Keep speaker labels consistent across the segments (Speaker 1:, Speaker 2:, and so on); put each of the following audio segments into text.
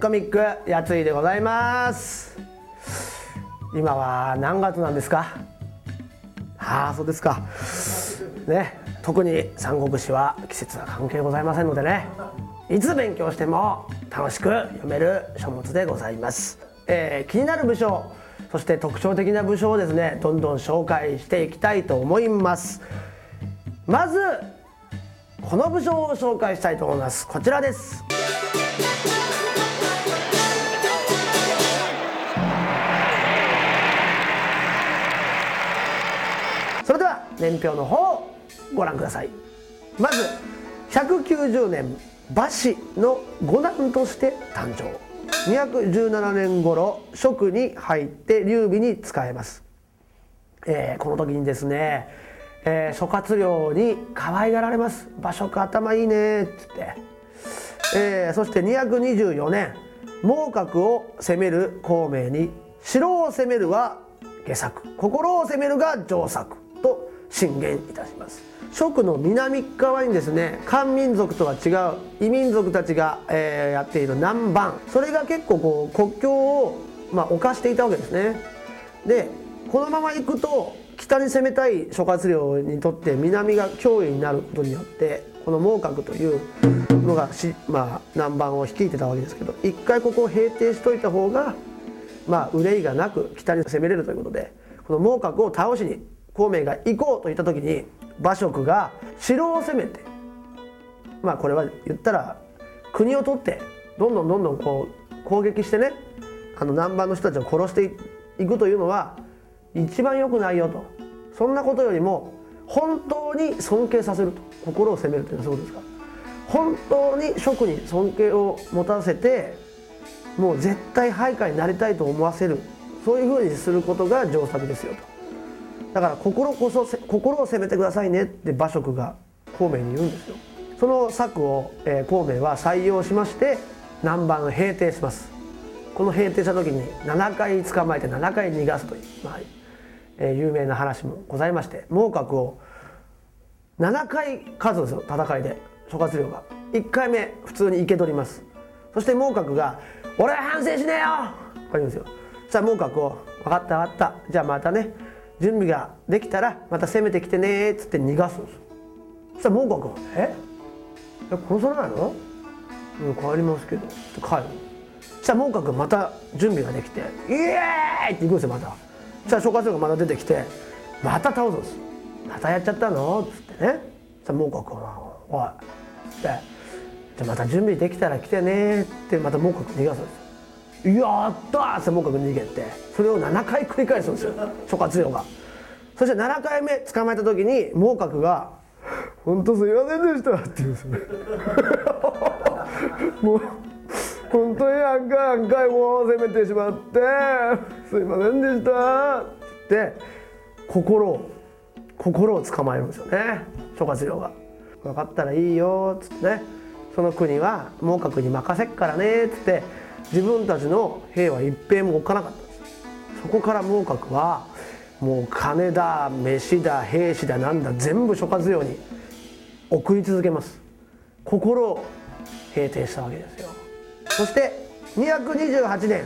Speaker 1: コミックやついでございます。今は何月なんですか？ああそうですか。ね特に三国志は季節は関係ございませんのでね。いつ勉強しても楽しく読める書物でございます、えー気になる武将そして特徴的な武将をですねどんどん紹介していきたいと思います。まずこの武将を紹介したいと思います。こちらです。年表の方をご覧ください。まず190年馬氏の五男として誕生。217年頃職に入って劉備に仕えます、えーこの時にですね、えー諸葛亮に可愛がられます。馬謖頭いいねっつって、えーそして224年孟獲を攻める孔明に城を攻めるは下策心を攻めるが上策と進言いたします。蜀の南側にですね漢民族とは違う異民族たちが、えーやっている南蛮。それが結構こう国境を、まあ、侵していたわけですね。でこのまま行くと北に攻めたい諸葛亮にとって南が脅威になることによってこの孟獲というのがし、まあ、南蛮を率いてたわけですけど一回ここを平定しといた方がまあ憂いがなく北に攻めれるということでこの孟獲を倒しに孔明が行こうと言った時に馬謖が城を攻めてまあこれは言ったら国を取ってどんどんどんどんこう攻撃してねあの南蛮の人たちを殺していくというのは一番良くないよと。そんなことよりも本当に尊敬させると。心を責めるというのはそうですか。本当に職に尊敬を持たせてもう絶対配下になりたいと思わせる。そういうふうにすることが上策ですよと。だから心こそ心を責めてくださいねって馬謖が孔明に言うんですよ。その策を、えー孔明は採用しまして南蛮を平定します。この平定した時に7回捕まえて7回逃がすという、まあえー有名な話もございまして孟獲を7回勝つんですよ戦いで諸葛亮が。1回目普通に生け取ります。そして孟獲が「俺は反省しねえよ!」とか言うんですよ。そしたら孟獲を「分かった分かった。じゃあまたね。準備ができたらまた攻めてきてね」っつって逃がすんです。そしたら孟獲が「え？え殺さないの?」「帰りますけど」って帰るそしたら孟獲また準備ができて「イエーイ!」って行くんですよまた。そしたら諸葛亮がまた出てきてまた倒すんです。またやっちゃったの？っつってね。そしたら孟獲が「おい」っつって「じゃまた準備できたら来てね」ってまた孟獲逃がすんですよ。やったって孟獲逃げてそれを7回繰り返すんですよ諸葛亮が。そして7回目捕まえた時に孟獲が「本当すいませんでした」って言うんですよ もう本当に何回何回も責めてしまってすいませんでしたって心を心を捕まえるんですよね諸葛亮が「分かったらいいよ」っつってね。その国は孟獲に任せっからねっつって自分たちの兵は一兵も置かなかった。んですそこから孟獲はもう金だ飯だ兵士だなんだ全部諸葛亮に送り続けます。心を平定したわけですよ。そして228年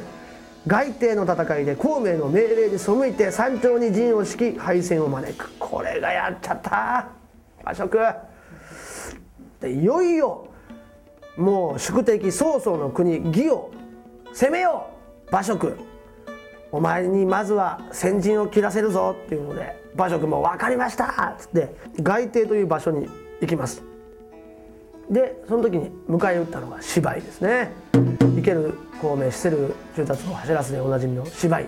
Speaker 1: 外帝の戦いで孔明の命令に背いて山頂に陣を敷き敗戦を招く。これがやっちゃった。馬謖でいよいよもう宿敵曹操の国義を攻めよう馬謖お前にまずは先陣を切らせるぞ。っていうので馬謖も分かりました。っつって外帝という場所に行きます。でその時に迎え撃ったのが芝居ですね。生ける孔明死せる中達を走らすでおなじみの芝居。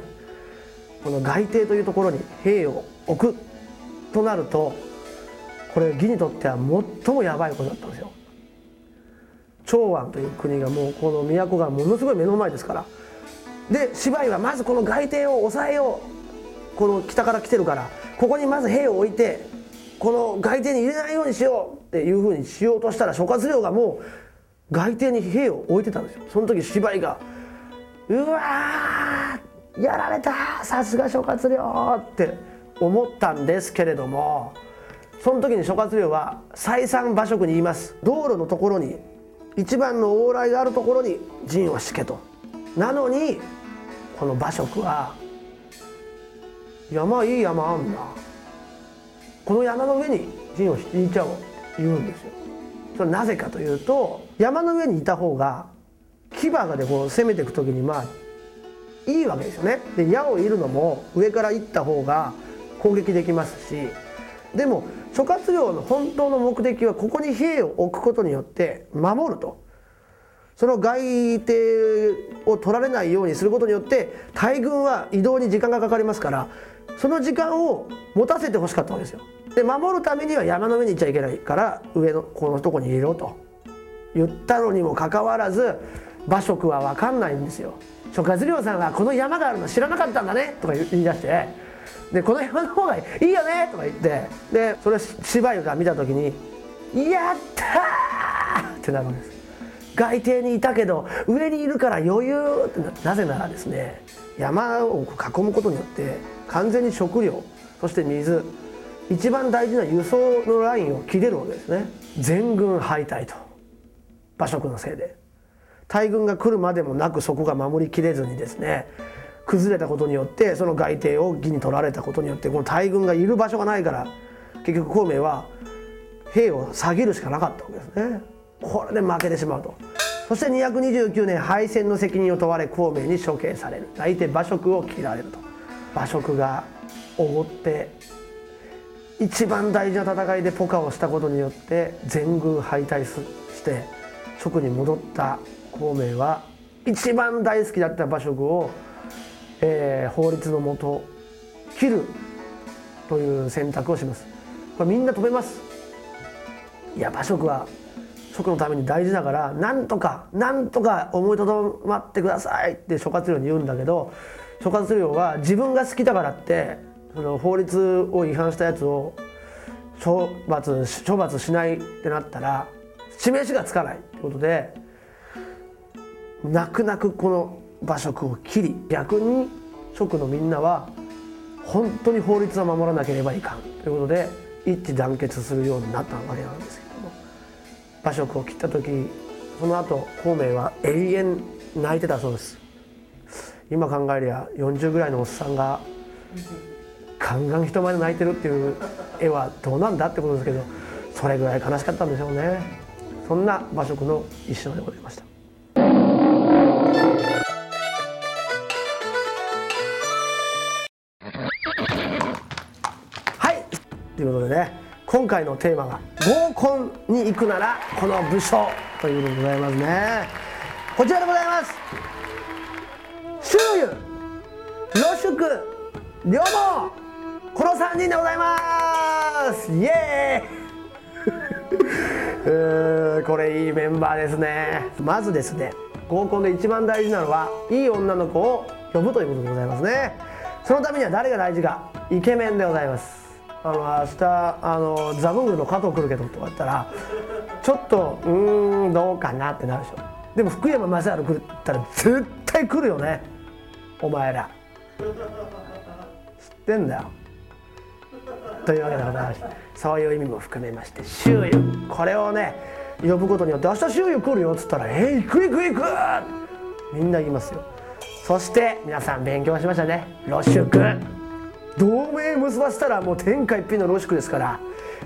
Speaker 1: この外帝というところに兵を置くとなるとこれ義にとっては最もやばいことだったんですよ。長安という国がもうこの都がものすごい目の前ですから。で芝居はまずこの外帝を抑えよう。この北から来てるから。ここにまず兵を置いてこの外邸に入れないようにしようっていうふうにしようとしたら諸葛亮がもう外邸に兵を置いてたんですよ。その時芝居が「うわやられた。さすが諸葛亮!」って思ったんですけれども。その時に諸葛亮は再三馬謖に言います。道路のところに一番の往来があるところに陣を敷けと。なのにこの馬謖は山いい山あんだこの山の上に陣を引いちゃおう言うんですよ。それなぜかというと山の上にいた方が牙がでこう攻めていく時にまあいいわけですよね。で矢を射るのも上から行った方が攻撃できますしでも諸葛亮の本当の目的はここに兵を置くことによって守るとその外敵を取られないようにすることによって大軍は移動に時間がかかりますからその時間を持たせてほしかったわけですよ。で守るためには山の上に行っちゃいけないから上のこのとこにいろと言ったのにもかかわらず馬謖は分かんないんですよ。諸葛亮さんはこの山があるの知らなかったんだねとか言い出してでこの山の方がいいよねとか言って。でそれ芝居が見た時に「やったー!」ってなるんです。外邸にいたけど上にいるから余裕ってなぜならですね山を囲むことによって完全に食料そして水一番大事な輸送のラインを切れるわけですね。全軍敗退と。馬謖のせいで。大軍が来るまでもなくそこが守りきれずにですね崩れたことによってその外邸を義に取られたことによってこの大軍がいる場所がないから結局孔明は兵を下げるしかなかったわけですね。これで負けてしまうと。そして229年敗戦の責任を問われ孔明に処刑される。相手馬謖を切られると。馬謖がおごって一番大事な戦いでポカをしたことによって全軍敗退して職に戻った孔明は一番大好きだった馬謖を、えー、法律のもと切るという選択をします。これみんな止めます。いや馬謖は職のために大事だからなんとかなんとか思いとどまってくださいって諸葛亮に言うんだけど諸葛亮は自分が好きだからってその法律を違反したやつを処罰処罰しないってなったら示しがつかないってことで泣く泣くこの馬謖を切り逆に職のみんなは本当に法律は守らなければいかんということで一致団結するようになったわけなんですけども馬謖を切った時その後孔明は永遠泣いてたそうです。今考えりゃ40ぐらいのおっさんがガンガン人前で泣いてるっていう絵はどうなんだってことですけどそれぐらい悲しかったんでしょうね。そんな馬謖の一生でございました。いうことでね今回のテーマが合コンに行くならこの武将ということでございますね。こちらでございます。周遊露宿両毛この3人でございます。イエーイ。これいいメンバーですね。まずですね合コンで一番大事なのはいい女の子を呼ぶということでございますね。そのためには誰が大事かイケメンでございます。あの明日あのザブングルの加藤来るけどとか言ったらちょっとうんどうかなってなるでしょ。でも福山雅治来るって言ったら絶対来るよね。お前ら。知ってんだよ。というわけでございましてそういう意味も含めまして周遊これをね呼ぶことによって「明日周遊来るよ」っつったら「えー、行く行く行く!」みんな言いますよ。そして皆さん勉強しましたね。露宿同盟結ばせたらもう天下一品の露宿ですから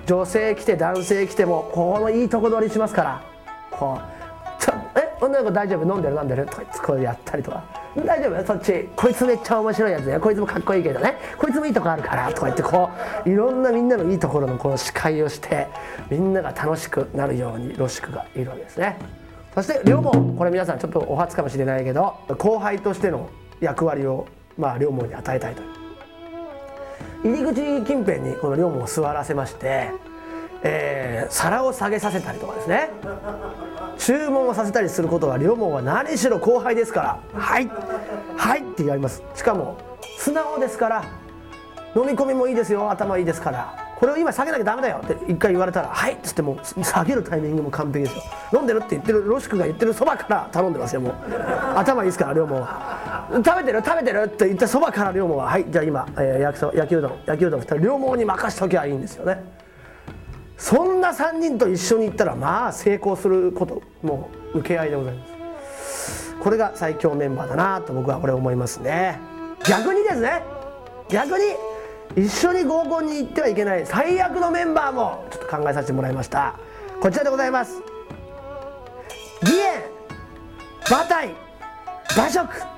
Speaker 1: 女性来て男性来てもこのいいとこ取りしますからこう「ちょえ女の子大丈夫？飲んでる？飲んでる?」とかこうやったりとか。大丈夫？そっち。こいつめっちゃ面白いやつやこいつもかっこいいけどね。こいつもいいとこあるからとか言ってこういろんなみんなのいいところのこの司会をしてみんなが楽しくなるように露宿がいるわけですね。そして両門これ皆さんちょっとお初かもしれないけど後輩としての役割をまあ両門に与えたいと。入り口近辺にこの両門を座らせましてえー、皿を下げさせたりとかですね。注文をさせたりすることは両門は何しろ後輩ですから「はいはい」って言われます。しかも素直ですから飲み込みもいいですよ頭いいですからこれを今下げなきゃダメだよって一回言われたら「はい」っつってもう下げるタイミングも完璧ですよ。飲んでるって言ってるロシクが言ってるそばから頼んでますよもう。頭いいですから両門は。食べてる食べてるって言ったそばから両門は「はいじゃあ今、えー、焼きそば焼きうどん焼きうどん2人両門に任しときゃいいんですよね。そんな3人と一緒に行ったらまあ成功することもう受け合いでございます。これが最強メンバーだなと僕はこれ思いますね。逆にですね逆に一緒に合コンに行ってはいけない最悪のメンバーもちょっと考えさせてもらいました。こちらでございます。義援馬体馬食。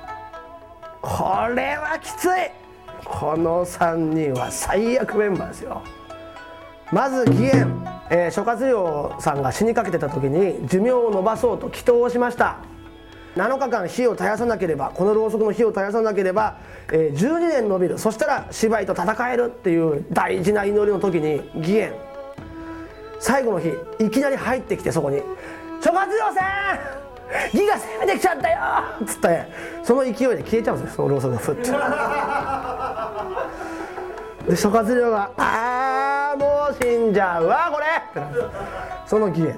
Speaker 1: これはきつい。この3人は最悪メンバーですよ。まず義援、えー、諸葛亮さんが死にかけてた時に寿命を延ばそうと祈祷をしました。7日間火を絶やさなければこのろうそくの火を絶やさなければ、えー、12年延びる。そしたら芝居と戦えるっていう大事な祈りの時に義援最後の日いきなり入ってきてそこに「諸葛亮さん！義が攻めてきちゃったよ!」っつってその勢いで消えちゃうんですよそのろうそくがふって で諸葛亮が「ああもう死んじゃうわこれ!」その義援。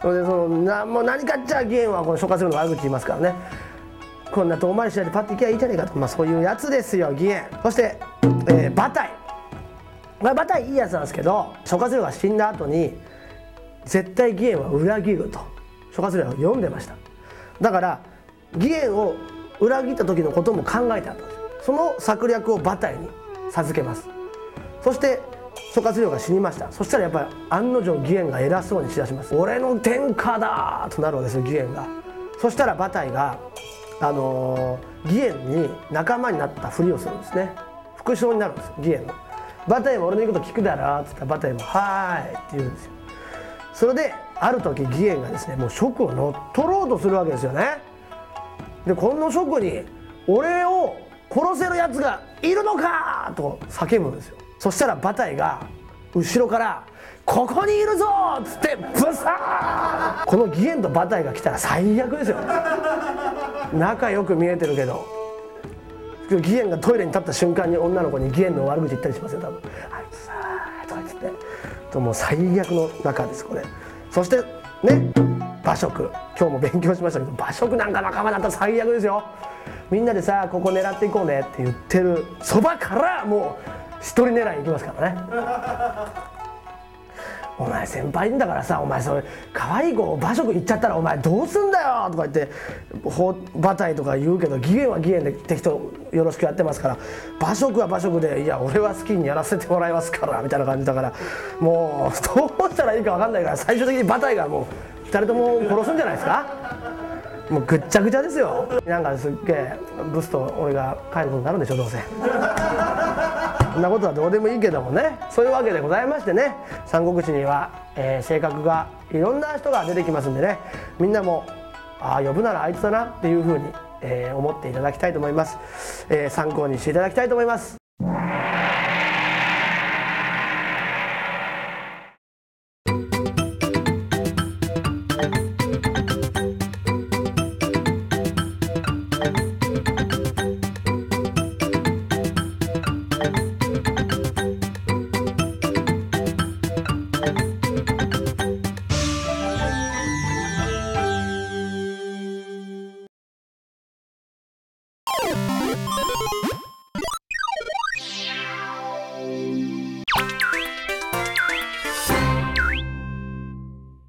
Speaker 1: それでそのなもう何かっちゃ義援はこの諸葛亮の悪口言いますからね。こんな遠回りしないでパッと行けばいいじゃねえかと、まあ、そういうやつですよ義援。そして、えー、馬体まあ、馬体いいやつなんですけど諸葛亮が死んだ後に絶対義援は裏切ると諸葛亮は読んでました。だから義援を裏切った時のことも考えてあったんです。その策略を馬体に授けます。そして諸葛亮が死にました。そしたらやっぱり案の定義援が偉そうにしだします。俺の天下だとなるわけですよ義援が。そしたら馬体があの、義援に仲間になったふりをするんですね。副将になるんです義援の。馬体も俺の言うこと聞くだろっつったら馬体も「はーい」って言うんですよ。それである時義援がですねもう職を乗っ取ろうとするわけですよね。でこの職に俺を殺せるやつがいるのかと叫ぶんですよ。そしたら馬体が後ろから「ここにいるぞ!」っつってブサーこの義援と馬体が来たら最悪ですよ。仲良く見えてるけど。義援がトイレに立った瞬間に女の子に義援の悪口言ったりしますよ多分「あいつさ」とか言って。ともう最悪の中ですこれ。そしてね馬食。今日も勉強しましたけど馬食なんか仲間だったら最悪ですよ。みんなでさここ狙っていこうねって言ってるそばからもう一人狙い行きますからね。お前先輩んだからさお前それ可愛い子馬食行っちゃったらお前どうすんだよとか言って馬体とか言うけど義援は義援で適当よろしくやってますから馬食は馬食でいや俺は好きにやらせてもらいますからみたいな感じだからもうどうしたらいいか分かんないから最終的に馬体がもう2人とも殺すんじゃないですか？もうぐっちゃぐちゃですよ。なんかすっげえブスと俺が帰ることになるんでしょどうせ。そんなことはどうでもいいけどもね。そういうわけでございましてね。三国志には、えー、性格がいろんな人が出てきますんでね。みんなもああ呼ぶならあいつだなっていうふうに、えー、思っていただきたいと思います、えー、参考にしていただきたいと思います。